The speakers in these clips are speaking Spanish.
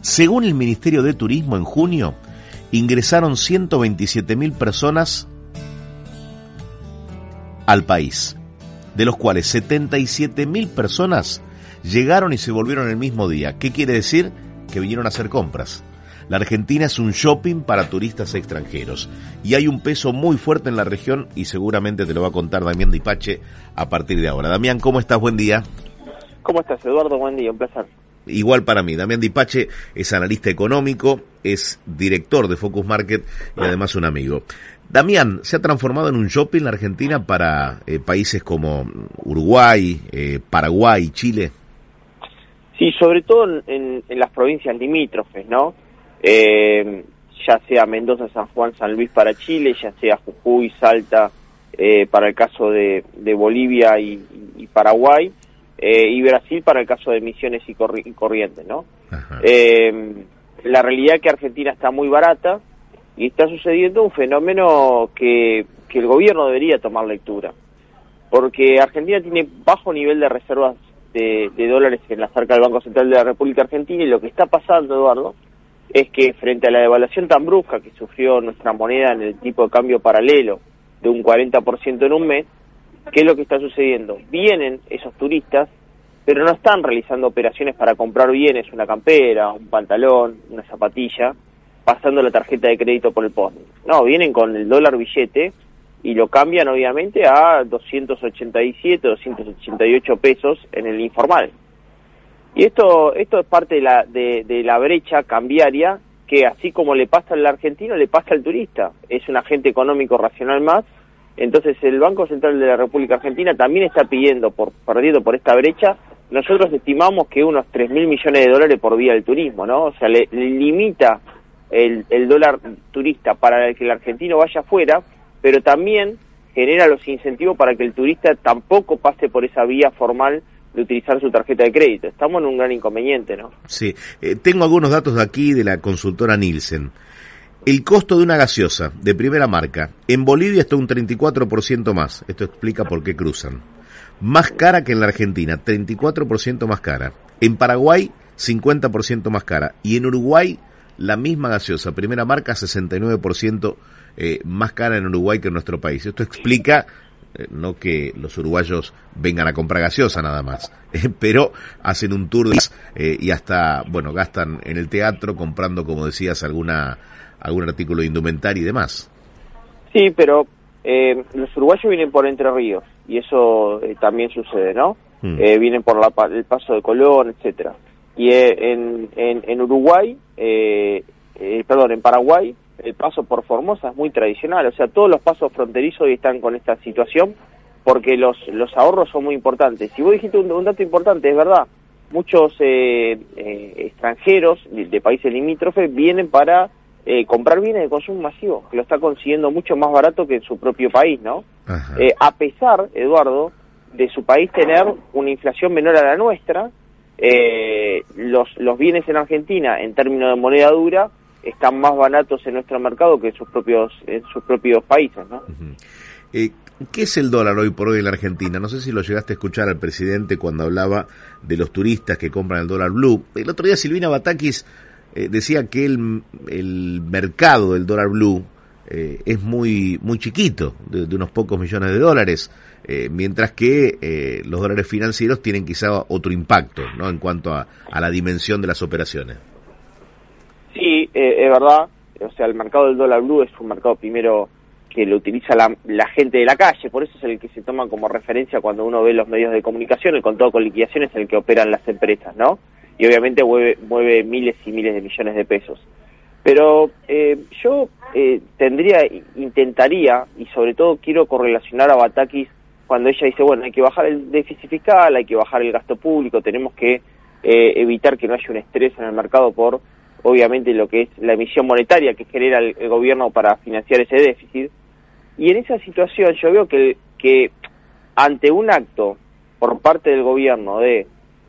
Según el Ministerio de Turismo, en junio ingresaron 127.000 personas al país, de los cuales 77.000 personas llegaron y se volvieron el mismo día. ¿Qué quiere decir? Que vinieron a hacer compras. La Argentina es un shopping para turistas extranjeros y hay un peso muy fuerte en la región y seguramente te lo va a contar Damián Dipache a partir de ahora. Damián, ¿cómo estás? Buen día. ¿Cómo estás, Eduardo? Buen día, un placer. Igual para mí. Damián Dipache es analista económico, es director de Focus Market y además un amigo. Damián, ¿se ha transformado en un shopping la Argentina para eh, países como Uruguay, eh, Paraguay, Chile? Sí, sobre todo en, las provincias limítrofes, ¿no? eh, ya sea Mendoza, San Juan, San Luis para Chile, ya sea Jujuy, Salta eh, para el caso de, Bolivia y, Paraguay, eh, y Brasil para el caso de Misiones y, Corrientes, ¿no? Eh, la realidad es que Argentina está muy barata y está sucediendo un fenómeno que, que el gobierno debería tomar lectura, porque Argentina tiene bajo nivel de reservas de, de dólares en la cerca del Banco Central de la República Argentina y lo que está pasando, Eduardo, es que frente a la devaluación tan brusca que sufrió nuestra moneda en el tipo de cambio paralelo de un 40% en un mes, ¿qué es lo que está sucediendo? Vienen esos turistas, pero no están realizando operaciones para comprar bienes, una campera, un pantalón, una zapatilla, pasando la tarjeta de crédito por el post. No, vienen con el dólar billete y lo cambian obviamente a 287, 288 pesos en el informal. Y esto, esto es parte de la, de, la brecha cambiaria que así como le pasa al argentino, le pasa al turista. Es un agente económico racional más. Entonces el Banco Central de la República Argentina también está pidiendo, por perdido por esta brecha, nosotros estimamos que unos 3 mil millones de dólares por vía del turismo, ¿no? O sea, le, limita el, el dólar turista para que el argentino vaya afuera, pero también genera los incentivos para que el turista tampoco pase por esa vía formal de utilizar su tarjeta de crédito. Estamos en un gran inconveniente, ¿no? Sí, eh, tengo algunos datos de aquí de la consultora Nielsen. El costo de una gaseosa de primera marca en Bolivia está un 34% más. Esto explica por qué cruzan. Más cara que en la Argentina, 34% más cara. En Paraguay, 50% más cara. Y en Uruguay, la misma gaseosa, primera marca, 69% eh, más cara en Uruguay que en nuestro país. Esto explica eh, no que los uruguayos vengan a comprar gaseosa nada más, eh, pero hacen un tour eh, y hasta, bueno, gastan en el teatro comprando, como decías, alguna algún artículo de indumentaria y demás. Sí, pero los uruguayos vienen por Entre Ríos y eso también sucede, ¿no? Mm. vienen por la, el paso de Colón, etcétera. Y en, en, en, Uruguay, perdón, en Paraguay, el paso por Formosa es muy tradicional, o sea, todos los pasos fronterizos hoy están con esta situación porque los, los ahorros son muy importantes. Si vos dijiste un, dato importante, es verdad, muchos eh, eh, extranjeros de, países limítrofes vienen para eh, comprar bienes de consumo masivo, que lo está consiguiendo mucho más barato que en su propio país, ¿no? a pesar, Eduardo, de su país tener una inflación menor a la nuestra, los, los bienes en Argentina, en términos de moneda dura, están más baratos en nuestro mercado que en sus propios, en sus propios países, ¿no? Eh, ¿Qué es el dólar hoy por hoy en la Argentina? No sé si lo llegaste a escuchar al presidente cuando hablaba de los turistas que compran el dólar blue. El otro día Silvina Batakis eh, decía que el, el, mercado del dólar blue eh, es muy, muy chiquito, de, unos pocos millones de dólares, mientras que los dólares financieros tienen quizá otro impacto ¿no? en cuanto a, a la dimensión de las operaciones. Sí, eh, es verdad. O sea, el mercado del dólar blue es un mercado primero que lo utiliza la, gente de la calle, por eso es el que se toma como referencia cuando uno ve los medios de comunicación, el contado con liquidaciones es el que operan las empresas, ¿no? Y obviamente mueve, miles y miles de millones de pesos. Pero eh, yo eh, tendría, intentaría, y sobre todo quiero correlacionar a Batakis cuando ella dice, bueno, hay que bajar el déficit fiscal, hay que bajar el gasto público, tenemos que evitar que no haya un estrés en el mercado por obviamente lo que es la emisión monetaria que genera el, gobierno para financiar ese déficit. Y en esa situación yo veo que, que ante un acto por parte del gobierno de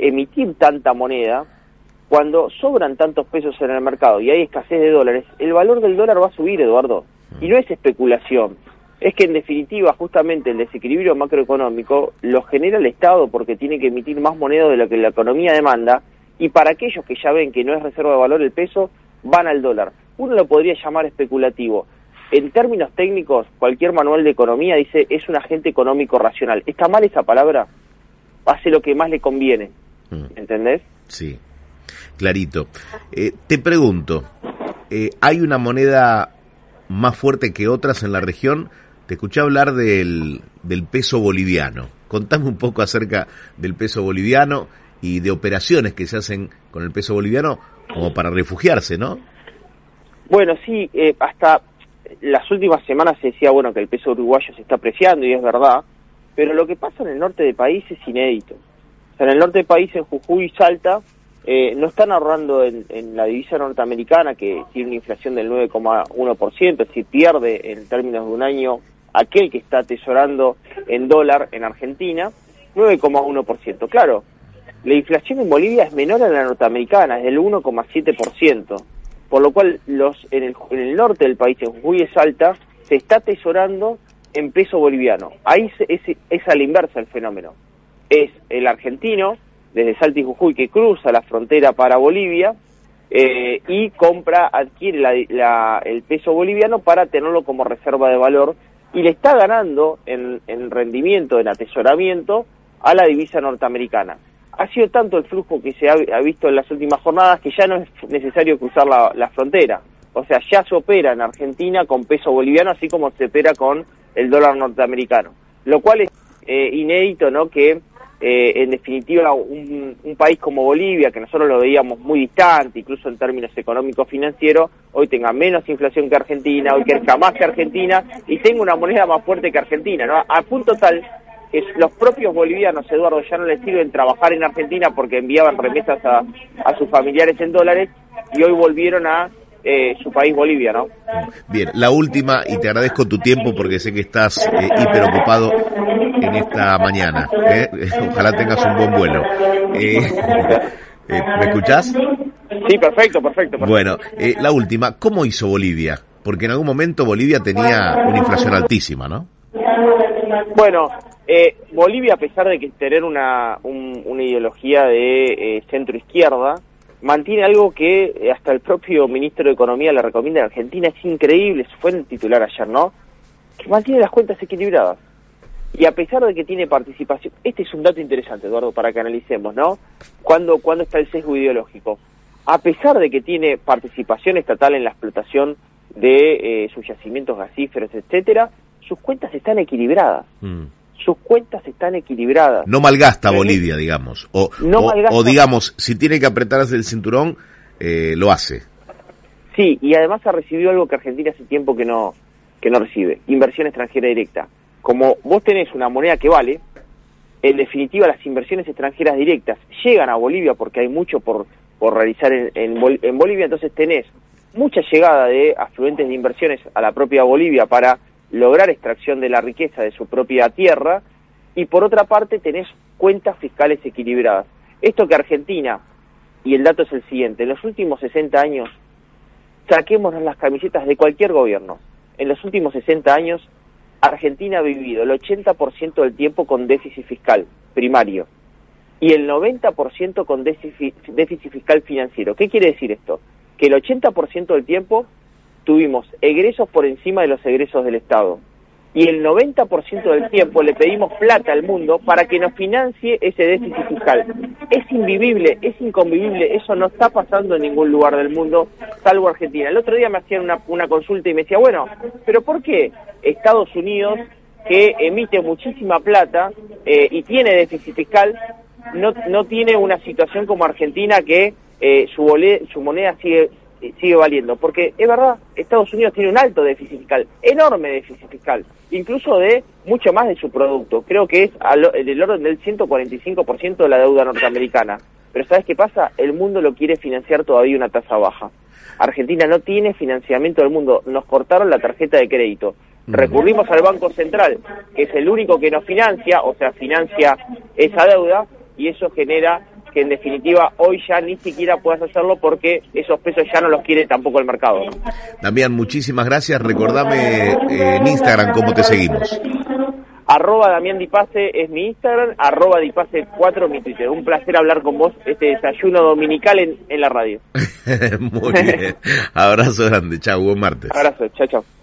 emitir tanta moneda, cuando sobran tantos pesos en el mercado y hay escasez de dólares, el valor del dólar va a subir, Eduardo. Y no es especulación. Es que en definitiva justamente el desequilibrio macroeconómico lo genera el Estado porque tiene que emitir más moneda de lo que la economía demanda y para aquellos que ya ven que no es reserva de valor el peso, van al dólar. Uno lo podría llamar especulativo. En términos técnicos, cualquier manual de economía dice es un agente económico racional. ¿Está mal esa palabra? Hace lo que más le conviene. Mm. ¿Entendés? Sí, clarito. Eh, te pregunto, eh, ¿hay una moneda más fuerte que otras en la región? Te escuché hablar del, del peso boliviano. Contame un poco acerca del peso boliviano y de operaciones que se hacen con el peso boliviano como para refugiarse, ¿no? Bueno, sí, eh, hasta las últimas semanas se decía, bueno, que el peso uruguayo se está apreciando y es verdad, pero lo que pasa en el norte del país es inédito. En el norte del país, en Jujuy y Salta, eh, no están ahorrando en, la divisa norteamericana, que tiene una inflación del 9,1%, es decir, pierde en términos de un año aquel que está atesorando en dólar en Argentina, 9,1%. Claro, la inflación en Bolivia es menor a la norteamericana, es del 1,7%, por lo cual los en el, en el norte del país, en Jujuy es alta, se está atesorando en peso boliviano. Ahí es, es, a la inversa el fenómeno. Es el argentino, desde Salta y Jujuy, que cruza la frontera para Bolivia eh, y compra, adquiere la, el peso boliviano para tenerlo como reserva de valor y le está ganando en, en rendimiento, en atesoramiento, a la divisa norteamericana ha sido tanto el flujo que se ha, visto en las últimas jornadas que ya no es necesario cruzar la, frontera. O sea, ya se opera en Argentina con peso boliviano, así como se opera con el dólar norteamericano. Lo cual es eh, inédito, ¿no? Que eh, en definitiva un, país como Bolivia, que nosotros lo veíamos muy distante, incluso en términos económicos financieros, hoy tenga menos inflación que Argentina, hoy crezca más que Argentina y tenga una moneda más fuerte que Argentina, ¿no? A punto tal que los propios bolivianos, Eduardo, ya no les sirven trabajar en Argentina porque enviaban remesas a, sus familiares en dólares y hoy volvieron a eh, su país Bolivia, ¿no? Bien, la última, y te agradezco tu tiempo porque sé que estás eh, hiper ocupado en esta mañana. ¿eh? Ojalá tengas un buen vuelo. ¿Me escuchás? Sí, perfecto, perfecto. perfecto. Bueno, la última, ¿cómo hizo Bolivia? Porque en algún momento Bolivia tenía una inflación altísima, ¿no? Bueno, eh, Bolivia, a pesar de que tener una, una ideología de eh, centro izquierda, mantiene algo que eh, hasta el propio ministro de Economía le recomienda a Argentina, es increíble, fue el titular ayer, ¿no? Que mantiene las cuentas equilibradas. Y a pesar de que tiene participación, este es un dato interesante, Eduardo, para que analicemos, ¿no? ¿Cuándo, cuándo está el sesgo ideológico? A pesar de que tiene participación estatal en la explotación de sus yacimientos gasíferos, etcétera, sus cuentas están equilibradas. Mm sus cuentas están equilibradas. No malgasta Bolivia, digamos. O, o, digamos, si tiene que apretarse el cinturón, eh, lo hace. Sí, y además ha recibido algo que Argentina hace tiempo que no, que no recibe, inversión extranjera directa. Como vos tenés una moneda que vale, en definitiva las inversiones extranjeras directas llegan a Bolivia porque hay mucho por, por realizar en, en Bolivia, entonces tenés mucha llegada de afluentes de inversiones a la propia Bolivia para lograr extracción de la riqueza de su propia tierra y por otra parte tenés cuentas fiscales equilibradas. Esto que Argentina, y el dato es el siguiente, en los últimos 60 años, saquémonos las camisetas de cualquier gobierno, en los últimos 60 años Argentina ha vivido el 80% del tiempo con déficit fiscal primario y el 90% con déficit, fiscal financiero. ¿Qué quiere decir esto? Que el 80% del tiempo tuvimos egresos por encima de los egresos del Estado. Y el 90% del tiempo le pedimos plata al mundo para que nos financie ese déficit fiscal. Es invivible, es inconvivible, eso no está pasando en ningún lugar del mundo, salvo Argentina. El otro día me hacían una, una consulta y me decía, bueno, pero ¿por qué Estados Unidos, que emite muchísima plata eh, y tiene déficit fiscal, no, no tiene una situación como Argentina que eh, su, su moneda sigue sigue valiendo, porque es verdad, Estados Unidos tiene un alto déficit fiscal, enorme déficit fiscal, incluso de mucho más de su producto, creo que es del orden del 145% de la deuda norteamericana. Pero ¿sabes qué pasa? El mundo lo quiere financiar todavía una tasa baja. Argentina no tiene financiamiento del mundo, nos cortaron la tarjeta de crédito. Recurrimos al Banco Central, que es el único que nos financia, o sea, financia esa deuda, y eso genera que en definitiva hoy ya ni siquiera puedas hacerlo porque esos pesos ya no los quiere tampoco el mercado. Damián, muchísimas gracias. Recordame eh, en Instagram cómo te seguimos. Arroba Damián Dipase es mi Instagram, arroba Dipase 4 mi Twitter. Un placer hablar con vos este desayuno dominical en, en la radio. Muy bien. Abrazo grande. Chao, buen martes. Abrazo, chao, chao.